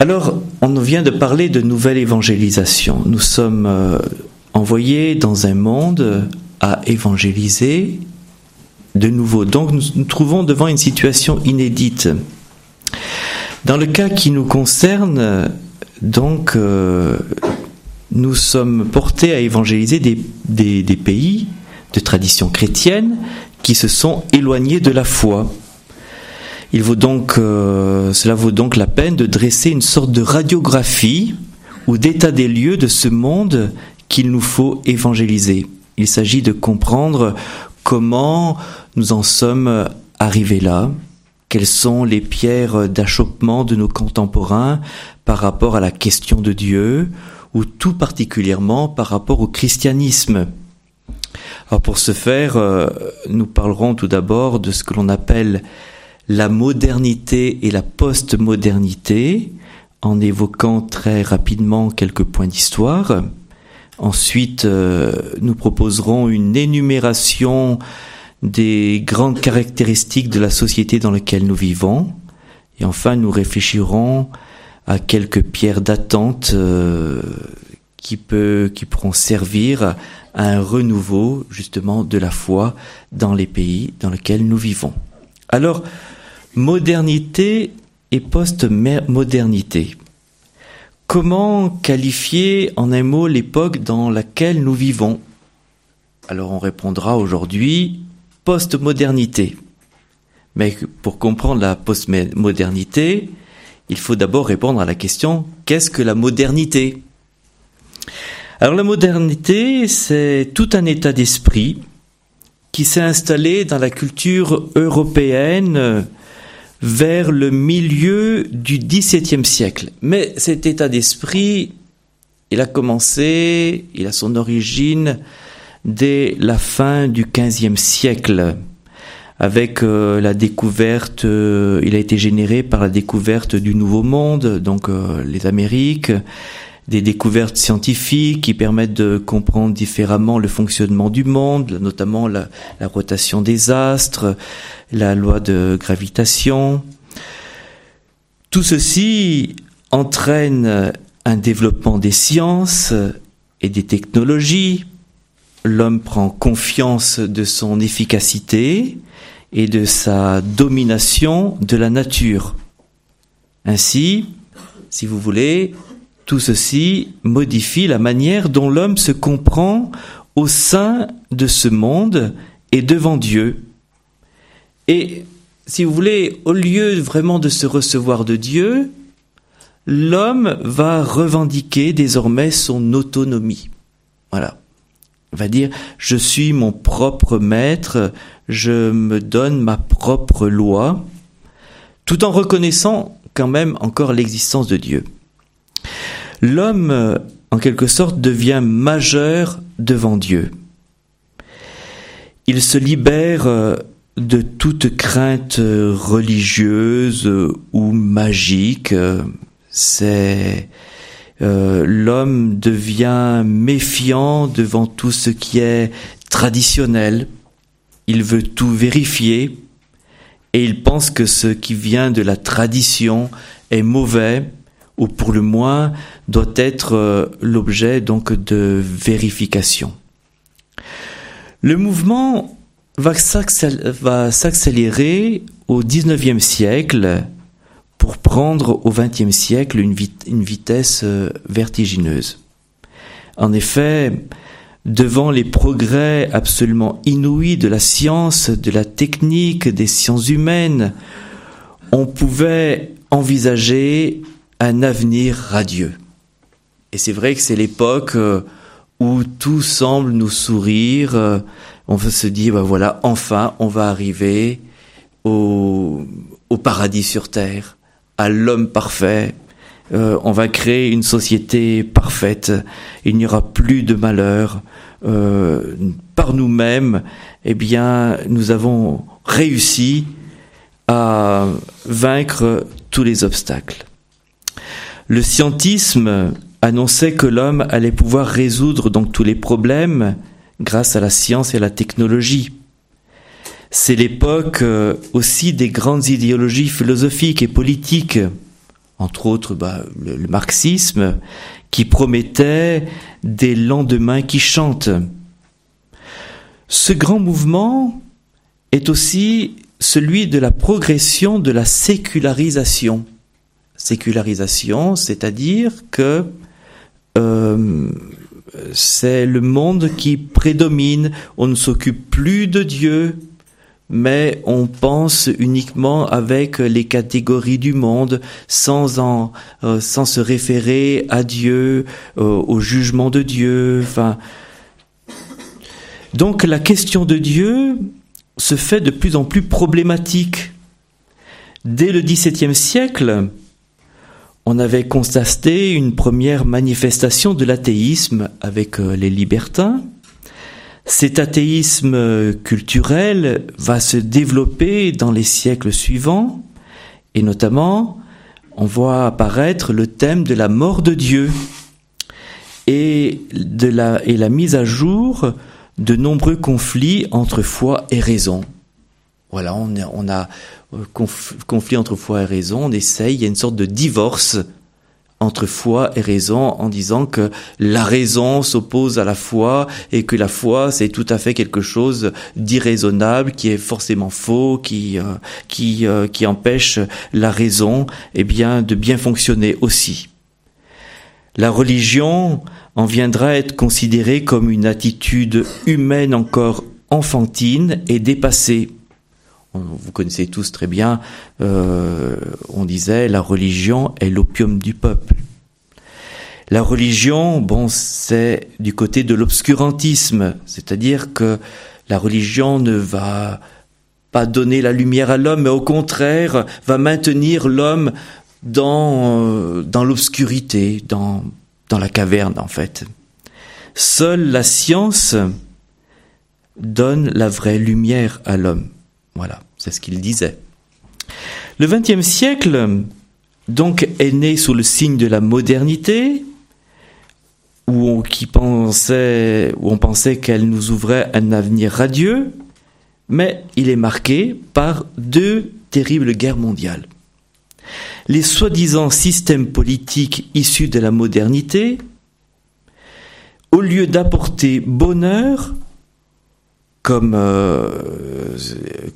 Alors, on vient de parler de nouvelle évangélisation. Nous sommes euh, envoyés dans un monde à évangéliser de nouveau. Donc, nous nous trouvons devant une situation inédite. Dans le cas qui nous concerne, donc, euh, nous sommes portés à évangéliser des, pays de tradition chrétienne qui se sont éloignés de la foi. Il vaut donc, euh, cela vaut donc la peine de dresser une sorte de radiographie ou d'état des lieux de ce monde qu'il nous faut évangéliser. Il s'agit de comprendre comment nous en sommes arrivés là, quelles sont les pierres d'achoppement de nos contemporains par rapport à la question de Dieu, ou tout particulièrement par rapport au christianisme. Pour ce faire, euh, nous parlerons tout d'abord de ce que l'on appelle la modernité et la postmodernité, en évoquant très rapidement quelques points d'histoire. Ensuite, euh, nous proposerons une énumération des grandes caractéristiques de la société dans laquelle nous vivons. Et enfin, nous réfléchirons à quelques pierres d'attente euh, qui, qui pourront servir à un renouveau justement de la foi dans les pays dans lesquels nous vivons. Alors, modernité et post-modernité. Comment qualifier en un mot l'époque dans laquelle nous vivons? Alors on répondra aujourd'hui postmodernité. Mais pour comprendre la postmodernité, il faut d'abord répondre à la question qu'est-ce que la modernité? Alors la modernité, c'est tout un état d'esprit qui s'est installé dans la culture européenne vers le milieu du XVIIe siècle. Mais cet état d'esprit, il a commencé, il a son origine dès la fin du XVe siècle, avec euh, la découverte, euh, il a été généré par la découverte du Nouveau Monde, donc euh, les Amériques, des découvertes scientifiques qui permettent de comprendre différemment le fonctionnement du monde, notamment la, rotation des astres, la loi de gravitation. Tout ceci entraîne un développement des sciences et des technologies. L'homme prend confiance de son efficacité et de sa domination de la nature. Ainsi, si vous voulez, tout ceci modifie la manière dont l'homme se comprend au sein de ce monde et devant Dieu. Et si vous voulez, au lieu vraiment de se recevoir de Dieu, l'homme va revendiquer désormais son autonomie. Voilà. Il va dire, je suis mon propre maître, je me donne ma propre loi, tout en reconnaissant quand même encore l'existence de Dieu. L'homme, en quelque sorte, devient majeur devant Dieu. Il se libère euh, de toute crainte religieuse ou magique. C'est euh, l'homme devient méfiant devant tout ce qui est traditionnel. Il veut tout vérifier et il pense que ce qui vient de la tradition est mauvais ou pour le moins doit être euh, l'objet donc de vérification. Le mouvement va s'accélérer au XIXe siècle pour prendre au XXe siècle une, vitesse euh, vertigineuse. En effet, devant les progrès absolument inouïs de la science, de la technique, des sciences humaines, on pouvait envisager un avenir radieux. Et c'est vrai que c'est l'époque euh, où tout semble nous sourire, euh, on se dit, bah voilà, enfin, on va arriver au, paradis sur terre, à l'homme parfait. Euh, on va créer une société parfaite. Il n'y aura plus de malheur. Par nous-mêmes, eh bien, nous avons réussi à vaincre tous les obstacles. Le scientisme annonçait que l'homme allait pouvoir résoudre donc tous les problèmes grâce à la science et à la technologie. C'est l'époque euh, aussi des grandes idéologies philosophiques et politiques entre autres bah, le, le, marxisme, qui promettait des lendemains qui chantent. Ce grand mouvement est aussi celui de la progression de la sécularisation. Sécularisation, c'est-à-dire que euh, c'est le monde qui prédomine, on ne s'occupe plus de Dieu, mais on pense uniquement avec les catégories du monde, sans euh, se référer à Dieu, euh, au jugement de Dieu. Donc la question de Dieu se fait de plus en plus problématique. Dès le XVIIe siècle, on avait constaté une première manifestation de l'athéisme avec euh, les libertins. Cet athéisme culturel va se développer dans les siècles suivants et notamment on voit apparaître le thème de la mort de Dieu et, de la, et la mise à jour de nombreux conflits entre foi et raison. Voilà, on a, euh, conflit entre foi et raison, on essaye, il y a une sorte de divorce entre foi et raison en disant que la raison s'oppose à la foi et que la foi c'est tout à fait quelque chose d'irraisonnable qui est forcément faux qui euh, euh, empêche la raison eh de bien fonctionner aussi. La religion en viendra à être considérée comme une attitude humaine encore enfantine et dépassée vous connaissez tous très bien, euh, on disait la religion est l'opium du peuple. La religion, bon, c'est du côté de l'obscurantisme, c'est-à-dire que la religion ne va pas donner la lumière à l'homme, mais au contraire va maintenir l'homme dans, euh, dans l'obscurité, dans, dans la caverne en fait. Seule la science donne la vraie lumière à l'homme. Voilà, c'est ce qu'il disait. Le XXe siècle, donc, est né sous le signe de la modernité, où on, qui pensait, où on pensait qu'elle nous ouvrait un avenir radieux, mais il est marqué par deux terribles guerres mondiales. Les soi-disant systèmes politiques issus de la modernité, au lieu d'apporter bonheur, comme, euh,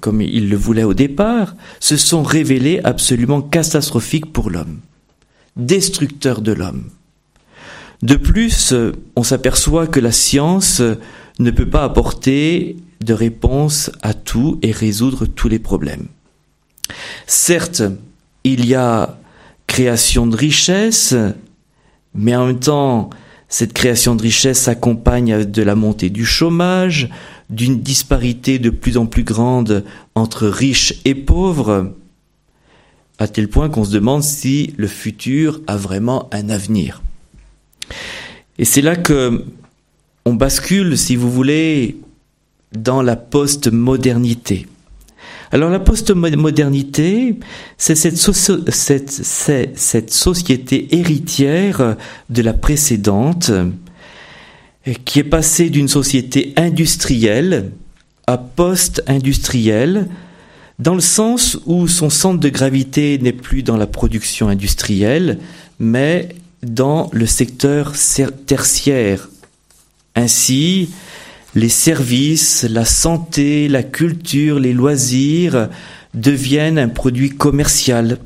comme il le voulait au départ, se sont révélés absolument catastrophiques pour l'homme, destructeurs de l'homme. De plus, on s'aperçoit que la science ne peut pas apporter de réponse à tout et résoudre tous les problèmes. Certes, il y a création de richesse, mais en même temps, cette création de richesse s'accompagne de la montée du chômage, d'une disparité de plus en plus grande entre riches et pauvres, à tel point qu'on se demande si le futur a vraiment un avenir. Et c'est là que on bascule, si vous voulez, dans la post-modernité. Alors la post-modernité, c'est cette, cette, cette, société héritière de la précédente, qui est passé d'une société industrielle à post-industrielle, dans le sens où son centre de gravité n'est plus dans la production industrielle, mais dans le secteur tertiaire. Ainsi, les services, la santé, la culture, les loisirs deviennent un produit commercial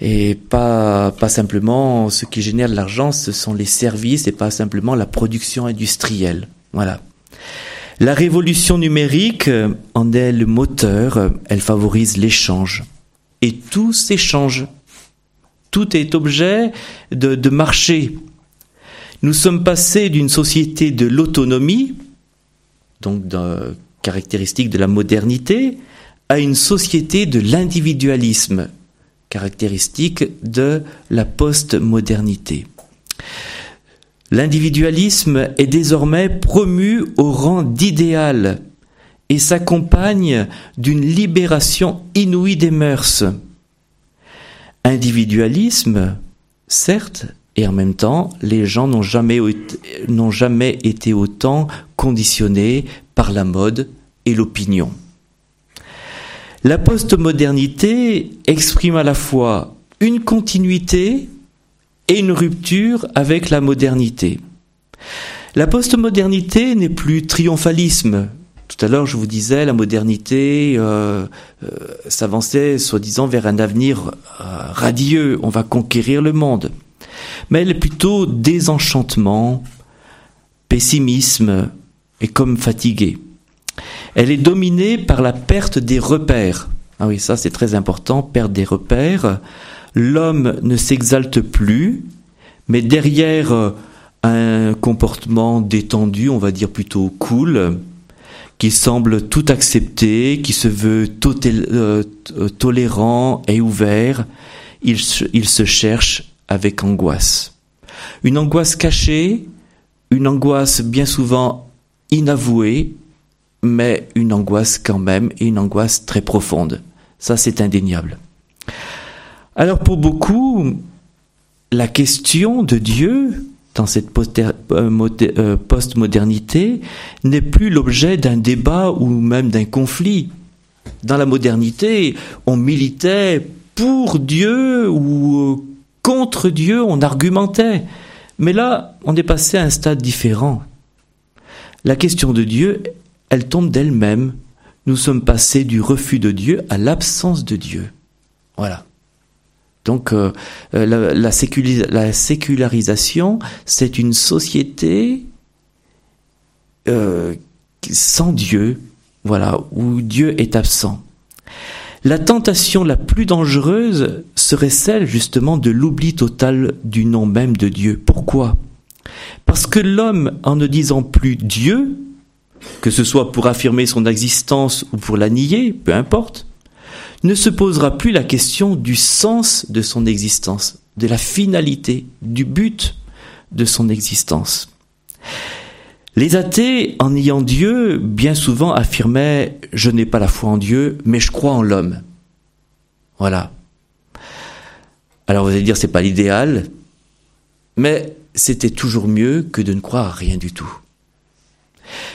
et pas, simplement ce qui génère de l'argent, ce sont les services et pas simplement la production industrielle. Voilà. La révolution numérique euh, en est le moteur, elle favorise l'échange. Et tout s'échange. Tout est objet de, marché. Nous sommes passés d'une société de l'autonomie, donc de, caractéristique de la modernité, à une société de l'individualisme, caractéristique de la postmodernité. L'individualisme est désormais promu au rang d'idéal et s'accompagne d'une libération inouïe des mœurs. Individualisme, certes, et en même temps, les gens n'ont jamais, n'ont jamais été autant conditionnés par la mode et l'opinion. La postmodernité exprime à la fois une continuité et une rupture avec la modernité. La postmodernité n'est plus triomphalisme. Tout à l'heure, je vous disais, la modernité euh, euh, s'avançait soi-disant vers un avenir euh, radieux. On va conquérir le monde. Mais elle est plutôt désenchantement, pessimisme et comme fatiguée. Elle est dominée par la perte des repères. Ah oui, ça c'est très important, perte des repères. L'homme ne s'exalte plus, mais derrière euh, un comportement détendu, on va dire plutôt cool, qui semble tout accepter, qui se veut euh, tolérant et ouvert, il, il se cherche avec angoisse. Une angoisse cachée, une angoisse bien souvent inavouée, mais une angoisse quand même, et une angoisse très profonde. Ça, c'est indéniable. Alors pour beaucoup, la question de Dieu dans cette euh, euh, post-modernité n'est plus l'objet d'un débat ou même d'un conflit. Dans la modernité, on militait pour Dieu ou contre Dieu, on argumentait. Mais là, on est passé à un stade différent. La question de Dieu, elle tombe d'elle-même. Nous sommes passés du refus de Dieu à l'absence de Dieu. Voilà. Donc euh, euh, la, la, sécularisation, c'est une société euh, sans Dieu, voilà, où Dieu est absent. La tentation la plus dangereuse serait celle justement de l'oubli total du nom même de Dieu. Pourquoi? Parce que l'homme, en ne disant plus Dieu, que ce soit pour affirmer son existence ou pour la nier, peu importe, ne se posera plus la question du sens de son existence, de la finalité, du but de son existence. Les athées, en ayant Dieu, bien souvent affirmaient ⁇ Je n'ai pas la foi en Dieu, mais je crois en l'homme ⁇ Voilà. Alors vous allez dire c'est pas l'idéal, mais c'était toujours mieux que de ne croire à rien du tout.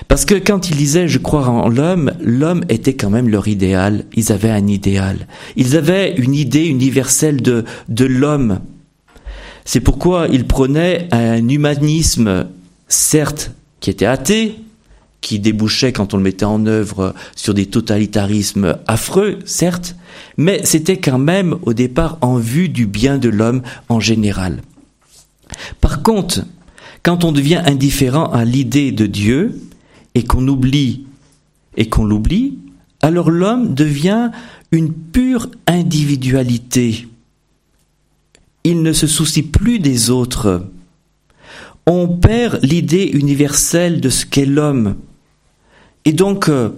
Parce que quand ils disaient je crois en l'homme, l'homme était quand même leur idéal. Ils avaient un idéal. Ils avaient une idée universelle de, de l'homme. C'est pourquoi ils prenaient un humanisme, certes qui était athée, qui débouchait quand on le mettait en œuvre sur des totalitarismes affreux, certes, mais c'était quand même au départ en vue du bien de l'homme en général. Par contre, quand on devient indifférent à l'idée de Dieu et qu'on oublie et qu'on l'oublie, alors l'homme devient une pure individualité. Il ne se soucie plus des autres on perd l'idée universelle de ce qu'est l'homme. Et donc, euh,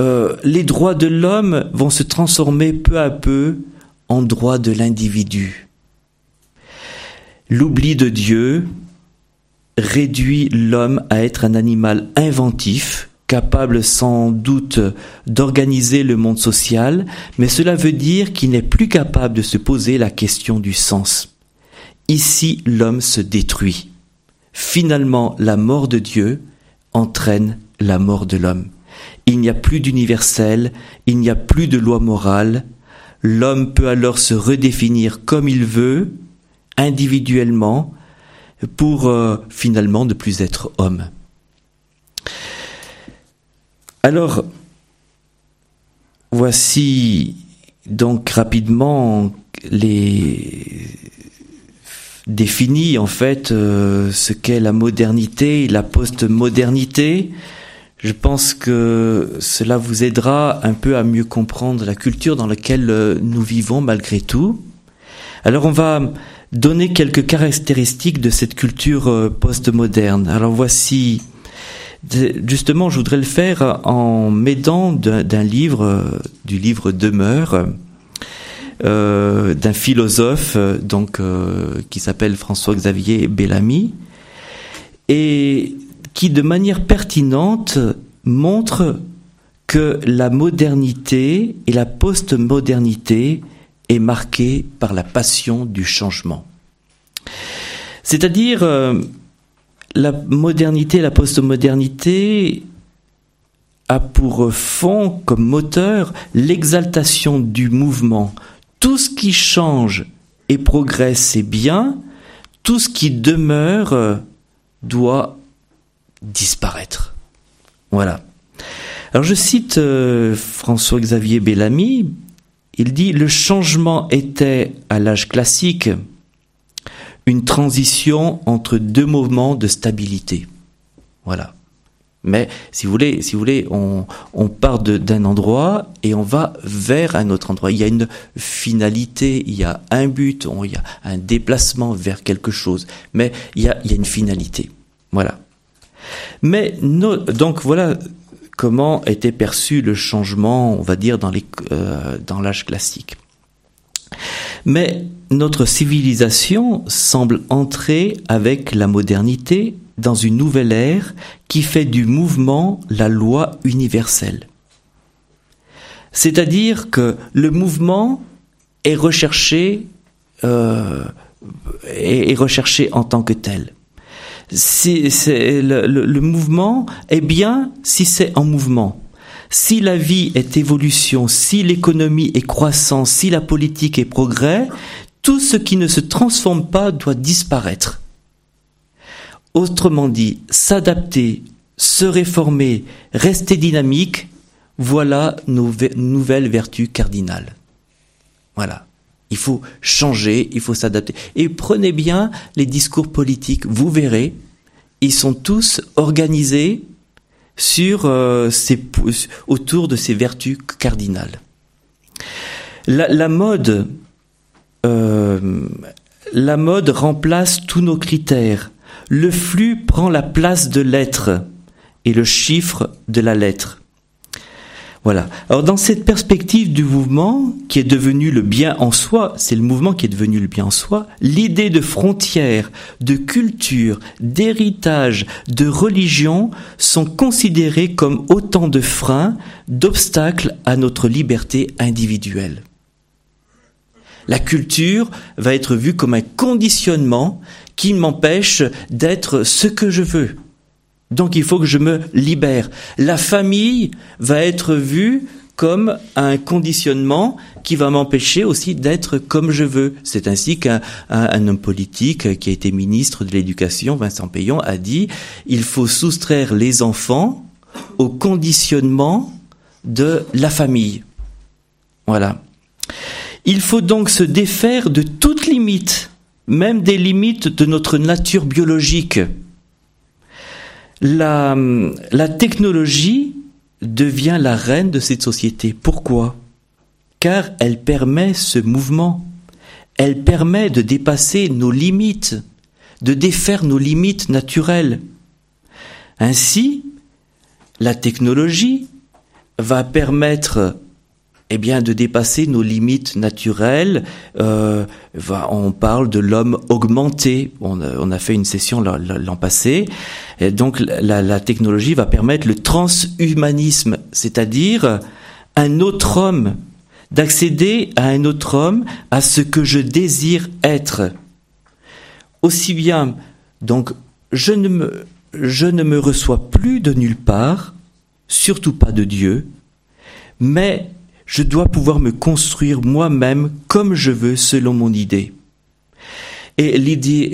euh, les droits de l'homme vont se transformer peu à peu en droits de l'individu. L'oubli de Dieu réduit l'homme à être un animal inventif, capable sans doute d'organiser le monde social, mais cela veut dire qu'il n'est plus capable de se poser la question du sens. Ici, l'homme se détruit. Finalement, la mort de Dieu entraîne la mort de l'homme. Il n'y a plus d'universel, il n'y a plus de loi morale. L'homme peut alors se redéfinir comme il veut, individuellement, pour euh, finalement ne plus être homme. Alors, voici donc rapidement les définit en fait euh, ce qu'est la modernité la postmodernité. Je pense que cela vous aidera un peu à mieux comprendre la culture dans laquelle euh, nous vivons malgré tout. Alors on va donner quelques caractéristiques de cette culture euh, postmoderne. Alors voici, justement, je voudrais le faire en m'aidant d'un livre, du livre Demeure, euh, d'un philosophe euh, donc euh, qui s'appelle François-Xavier Bellamy et qui de manière pertinente montre que la modernité et la postmodernité est marquée par la passion du changement. C'est-à-dire la modernité la postmodernité a pour fond, comme moteur, l'exaltation du mouvement. Tout ce qui change et progresse est bien, tout ce qui demeure doit disparaître. Voilà. Alors je cite euh, François-Xavier Bellamy, il dit Le changement était, à l'âge classique, une transition entre deux mouvements de stabilité. Voilà. Mais si vous voulez, si vous voulez, on, on part d'un endroit et on va vers un autre endroit. Il y a une finalité, il y a un but, il y a un déplacement vers quelque chose. Mais il y a, il y a une finalité. Voilà. Mais donc voilà comment était perçu le changement, on va dire, dans euh, l'âge classique. Mais notre civilisation semble entrer avec la modernité dans une nouvelle ère qui fait du mouvement la loi universelle. C'est-à-dire que le mouvement est recherché, euh, est recherché en tant que tel. C'est, le, le mouvement est bien si c'est en mouvement. Si la vie est évolution, si l'économie est croissance, si la politique est progrès, tout ce qui ne se transforme pas doit disparaître. Autrement dit, s'adapter, se réformer, rester dynamique, voilà nos nouvelles vertus cardinales. Voilà. Il faut changer, il faut s'adapter. Et prenez bien les discours politiques, vous verrez, ils sont tous organisés euh, autour de ces vertus cardinales. Euh, la mode remplace tous nos critères. Le flux prend la place de l'être et le chiffre de la lettre. Voilà. Alors dans cette perspective du mouvement qui est devenu le bien en soi, c'est le mouvement qui est devenu le bien en soi, l'idée de frontières, de culture, d'héritage, de religion sont considérées comme autant de freins, d'obstacles à notre liberté individuelle. La culture va être vue comme un conditionnement qui m'empêche d'être ce que je veux. Donc il faut que je me libère. La famille va être vue comme un conditionnement qui va m'empêcher aussi d'être comme je veux. C'est ainsi qu'un homme politique qui a été ministre de l'Éducation, Vincent Payon, a dit il faut soustraire les enfants au conditionnement de la famille. Voilà. Il faut donc se défaire de toute limite, même des limites de notre nature biologique la, technologie devient la reine de cette société. Pourquoi? Car elle permet ce mouvement. Elle permet de dépasser nos limites, de défaire nos limites naturelles. Ainsi, la technologie va permettre eh bien, de dépasser nos limites naturelles. Euh, on parle de l'homme augmenté. On a, fait une session l'an passé. Et donc, la, technologie va permettre le transhumanisme, c'est-à-dire un autre homme, d'accéder à un autre homme, à ce que je désire être. Aussi bien, donc, je ne me, je ne me reçois plus de nulle part, surtout pas de Dieu, mais je dois pouvoir me construire moi-même comme je veux selon mon idée. Et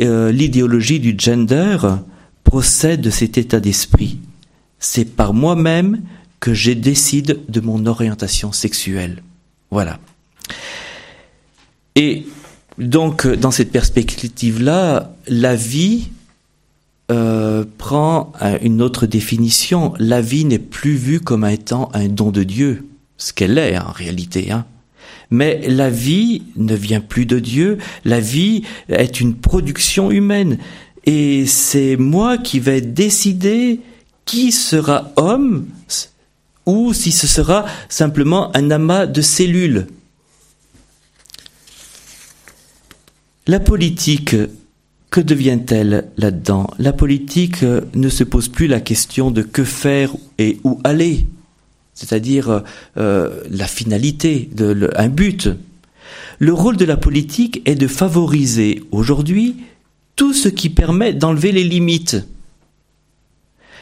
euh, l'idéologie du gender procède de cet état d'esprit. C'est par moi-même que je décide de mon orientation sexuelle. Voilà. Et donc, dans cette perspective-là, la vie euh, prend une autre définition. La vie n'est plus vue comme étant un don de Dieu ce qu'elle est en réalité. Hein. Mais la vie ne vient plus de Dieu, la vie est une production humaine. Et c'est moi qui vais décider qui sera homme ou si ce sera simplement un amas de cellules. La politique, que devient-elle là-dedans? La politique ne se pose plus la question de que faire et où aller c'est-à-dire euh, euh, la finalité, de, un but. Le rôle de la politique est de favoriser aujourd'hui tout ce qui permet d'enlever les limites.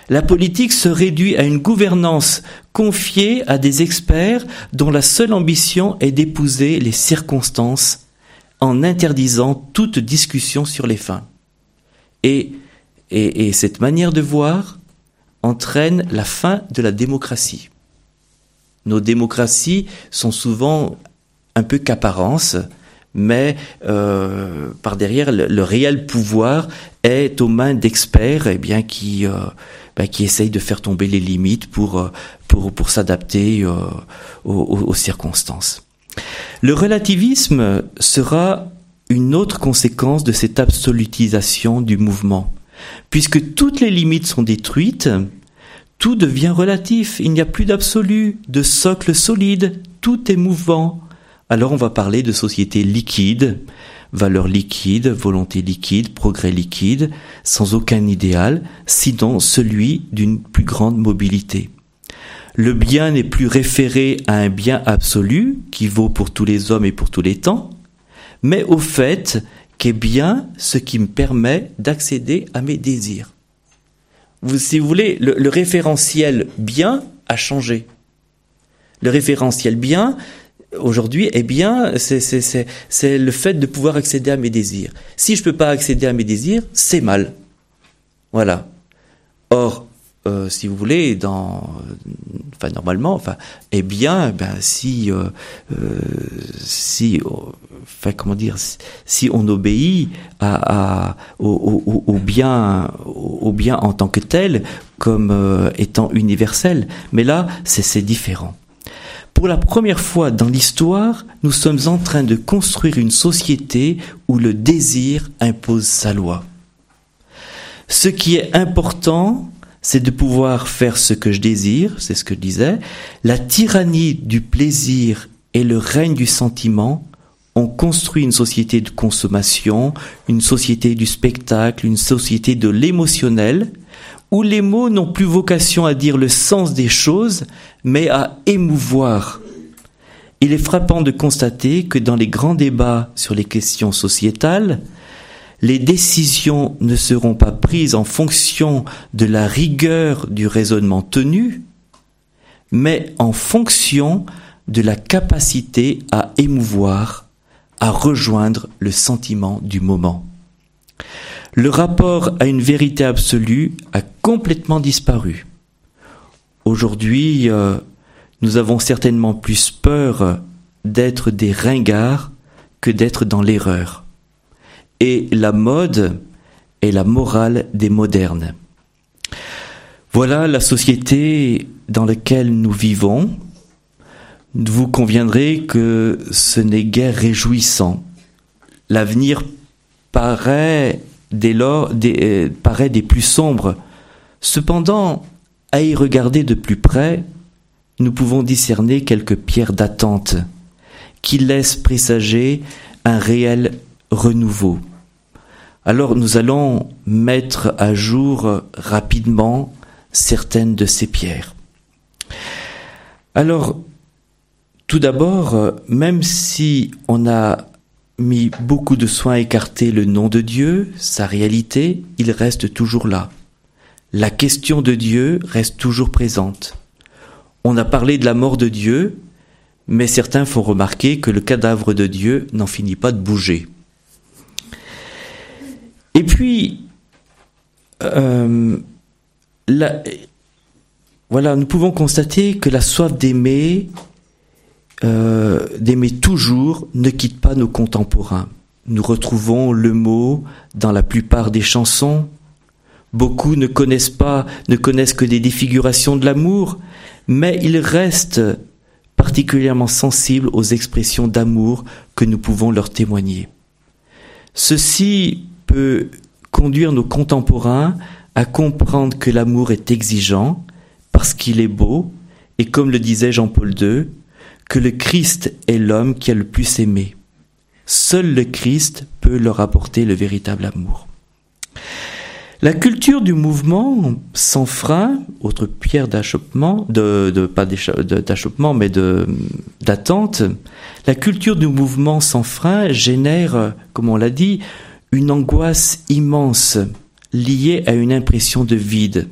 La politique se réduit à une gouvernance confiée à des experts dont la seule ambition est d'épouser les circonstances en interdisant toute discussion sur les fins. Et, et, cette manière de voir entraîne la fin de la démocratie. Nos démocraties sont souvent un peu qu'apparence, mais euh, par derrière, le, réel pouvoir est aux mains d'experts eh bien, qui, euh, ben, qui essayent de faire tomber les limites pour, euh, pour, pour s'adapter aux, aux circonstances. Le relativisme sera une autre conséquence de cette absolutisation du mouvement. Puisque toutes les limites sont détruites, tout devient relatif, il n'y a plus d'absolu, de socle solide, tout est mouvant. Alors on va parler de société liquide, valeur liquide, volonté liquide, progrès liquide, sans aucun idéal, sinon celui d'une plus grande mobilité. Le bien n'est plus référé à un bien absolu qui vaut pour tous les hommes et pour tous les temps, mais au fait qu'est bien ce qui me permet d'accéder à mes désirs. Si vous voulez, le, le référentiel bien a changé. Le référentiel bien, aujourd'hui, eh bien, c'est le fait de pouvoir accéder à mes désirs. Si je ne peux pas accéder à mes désirs, c'est mal. Voilà. Or, euh, si vous voulez, normalement, eh bien, ben si, euh, euh, comment dire, si on obéit au, bien, au bien en tant que tel, comme étant universel. Mais là, c'est différent. Pour la première fois dans l'histoire, nous sommes en train de construire une société où le désir impose sa loi. Ce qui est important, c'est de pouvoir faire ce que je désire, c'est ce que je disais. La tyrannie du plaisir et le règne du sentiment ont construit une société de consommation, une société du spectacle, une société de l'émotionnel, où les mots n'ont plus vocation à dire le sens des choses, mais à émouvoir. Il est frappant de constater que dans les grands débats sur les questions sociétales, les décisions ne seront pas prises en fonction de la rigueur du raisonnement tenu, mais en fonction de la capacité à émouvoir, à rejoindre le sentiment du moment le rapport à une vérité absolue a complètement disparu. Aujourd'hui, euh, nous avons certainement plus peur d'être des ringards que d'être dans l'erreur. Et la mode est la morale des modernes. Voilà la société dans laquelle nous vivons. Vous conviendrez que ce n'est guère réjouissant. L'avenir paraît dès lors des, euh, paraît des plus sombres. Cependant, à y regarder de plus près, nous pouvons discerner quelques pierres d'attente qui laissent présager un réel renouveau. Alors nous allons mettre à jour rapidement certaines de ces pierres. Alors, tout d'abord, même si on a mis beaucoup de soin à écarter le nom de Dieu, sa réalité, il reste toujours là. La question de Dieu reste toujours présente. On a parlé de la mort de Dieu, mais certains font remarquer que le cadavre de Dieu n'en finit pas de bouger. Et puis, euh, voilà, nous pouvons constater que la soif d'aimer euh, d'aimer toujours ne quitte pas nos contemporains. Nous retrouvons le mot dans la plupart des chansons. Beaucoup ne connaissent pas, ne connaissent que des défigurations de l'amour, mais ils restent particulièrement sensibles aux expressions d'amour que nous pouvons leur témoigner. Ceci peut conduire nos contemporains à comprendre que l'amour est exigeant parce qu'il est beau, et comme le disait Jean-Paul II, que le Christ est l'homme qui a le plus aimé. Seul le Christ peut leur apporter le véritable amour. La culture du mouvement sans frein, autre pierre d'achoppement, de, de, pas d'achoppement, mais d'attente, la culture du mouvement sans frein génère, comme on l'a dit, une angoisse immense liée à une impression de vide.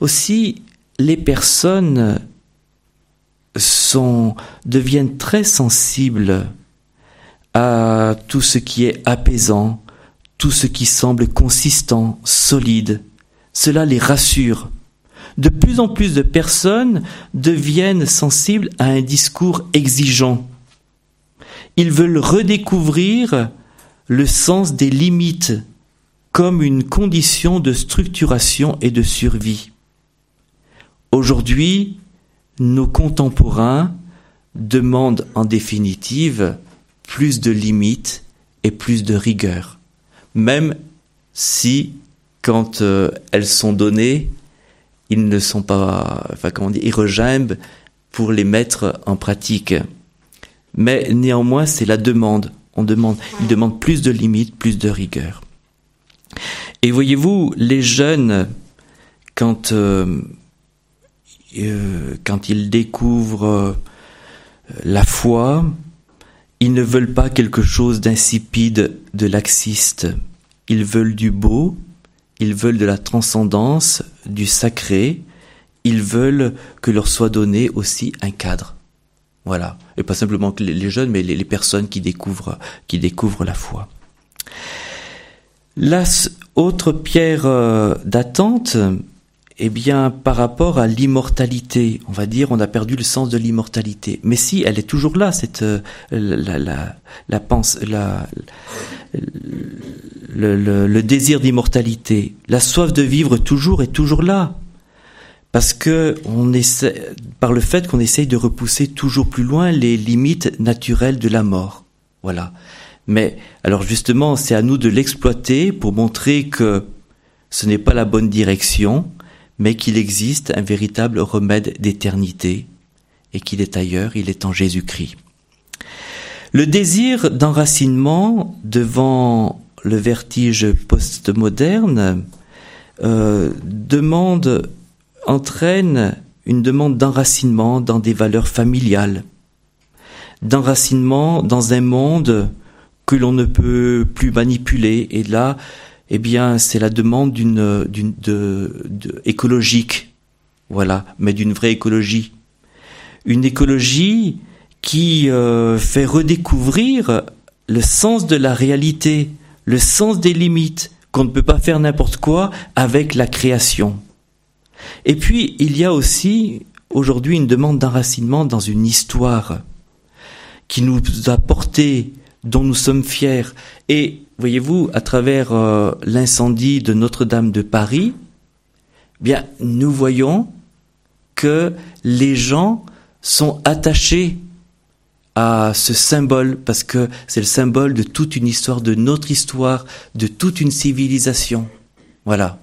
aussi les personnes sont, deviennent très sensibles à tout ce qui est apaisant, tout ce qui semble consistant, solide. Cela les rassure. De plus en plus de personnes deviennent sensibles à un discours exigeant. Ils veulent redécouvrir le sens des limites comme une condition de structuration et de survie. Aujourd'hui, nos contemporains demandent en définitive plus de limites et plus de rigueur, même si quand euh, elles sont données, ils ne sont pas, enfin comment dire, ils regimbent pour les mettre en pratique. Mais néanmoins, c'est la demande. On demande, ils demandent plus de limites, plus de rigueur. Et voyez-vous, les jeunes, quand euh, euh, quand ils découvrent euh, la foi, ils ne veulent pas quelque chose d'insipide, de laxiste. Ils veulent du beau, ils veulent de la transcendance, du sacré. Ils veulent que leur soit donné aussi un cadre. Voilà. Et pas simplement les jeunes, mais les personnes qui découvrent, la foi. La autre pierre euh, d'attente, eh bien, par rapport à l'immortalité, on va dire, on a perdu le sens de l'immortalité. Mais si, elle est toujours là, cette euh, la la la, le désir d'immortalité, la soif de vivre toujours est toujours là, parce que on essaie, par le fait qu'on essaye de repousser toujours plus loin les limites naturelles de la mort. Voilà. Mais alors justement, c'est à nous de l'exploiter pour montrer que ce n'est pas la bonne direction mais qu'il existe un véritable remède d'éternité, et qu'il est ailleurs, il est en Jésus-Christ. Le désir d'enracinement devant le vertige postmoderne euh, demande, entraîne une demande d'enracinement dans des valeurs familiales, d'enracinement dans un monde que l'on ne peut plus manipuler. Et là, eh bien, c'est la demande d'une, de, écologique, voilà, mais d'une vraie écologie. Une écologie qui euh, fait redécouvrir le sens de la réalité, le sens des limites, qu'on ne peut pas faire n'importe quoi avec la création. Et puis, il y a aussi aujourd'hui une demande d'enracinement dans une histoire qui nous a porté, dont nous sommes fiers. Et voyez-vous, à travers euh, l'incendie de Notre-Dame de Paris, bien, nous voyons que les gens sont attachés à ce symbole parce que c'est le symbole de toute une histoire, de notre histoire, de toute une civilisation. Voilà.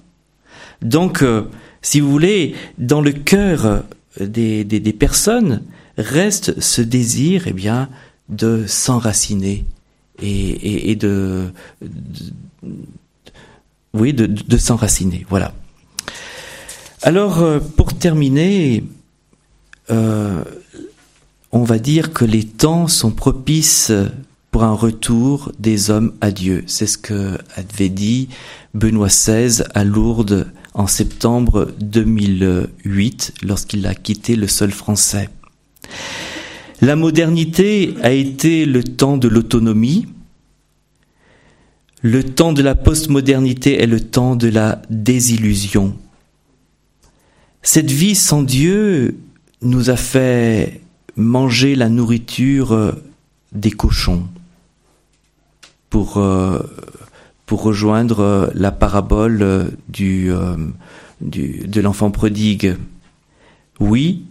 Donc, euh, si vous voulez, dans le cœur des, des, personnes reste ce désir, eh bien, de s'enraciner et, de, oui, de, de s'enraciner. Voilà. Alors, euh, pour terminer, euh, on va dire que les temps sont propices pour un retour des hommes à Dieu. C'est ce que avait dit Benoît XVI à Lourdes en septembre 2008 lorsqu'il a quitté le sol français. La modernité a été le temps de l'autonomie. Le temps de la postmodernité est le temps de la désillusion. Cette vie sans Dieu nous a fait manger la nourriture des cochons pour, euh, pour rejoindre la parabole du, euh, du de l'enfant prodigue. Oui,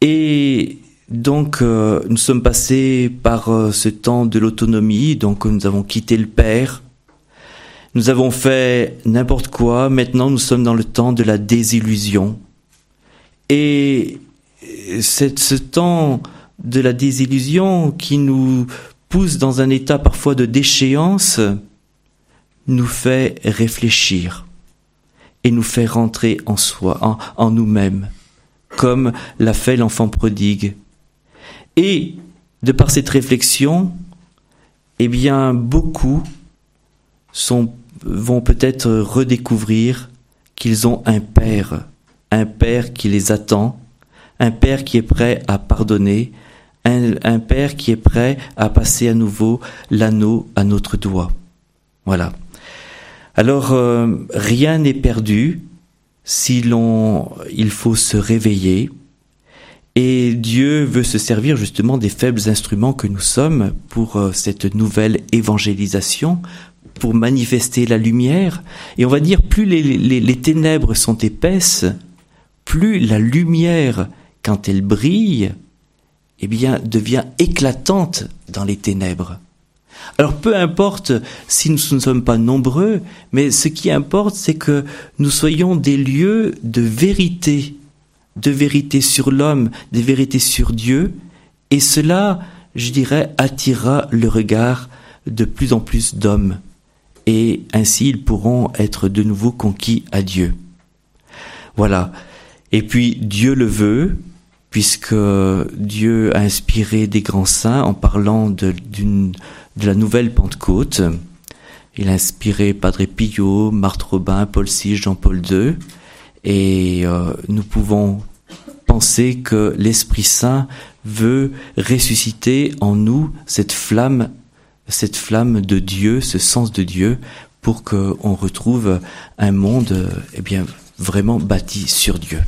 et donc euh, nous sommes passés par euh, ce temps de l'autonomie, donc nous avons quitté le Père, nous avons fait n'importe quoi, maintenant nous sommes dans le temps de la désillusion. Et c'est ce temps de la désillusion qui nous pousse dans un état parfois de déchéance, nous fait réfléchir et nous fait rentrer en soi, en, nous-mêmes, comme l'a fait l'enfant prodigue. Et de par cette réflexion, eh bien, beaucoup vont peut-être redécouvrir qu'ils ont un Père un Père qui les attend, un Père qui est prêt à pardonner, un, Père qui est prêt à passer à nouveau l'anneau à notre doigt. Voilà. Alors, euh, rien n'est perdu si l'on, il faut se réveiller. Et Dieu veut se servir justement des faibles instruments que nous sommes pour euh, cette nouvelle évangélisation, pour manifester la lumière. Et on va dire, plus les, ténèbres sont épaisses, plus la lumière, quand elle brille, eh bien, devient éclatante dans les ténèbres. Alors peu importe si nous ne sommes pas nombreux, mais ce qui importe, c'est que nous soyons des lieux de vérité, de vérité sur l'homme, de vérité sur Dieu, et cela, je dirais, attirera le regard de plus en plus d'hommes et ainsi ils pourront être de nouveau conquis à Dieu. Voilà. Et puis Dieu le veut, puisque Dieu a inspiré des grands saints en parlant de, de la nouvelle Pentecôte. Il a inspiré Padre Pio, Marthe Robin, Paul VI, Jean-Paul II, et euh, nous pouvons penser que l'Esprit Saint veut ressusciter en nous cette flamme cette flamme de Dieu, ce sens de Dieu, pour qu'on retrouve un monde, eh bien, vraiment bâti sur Dieu.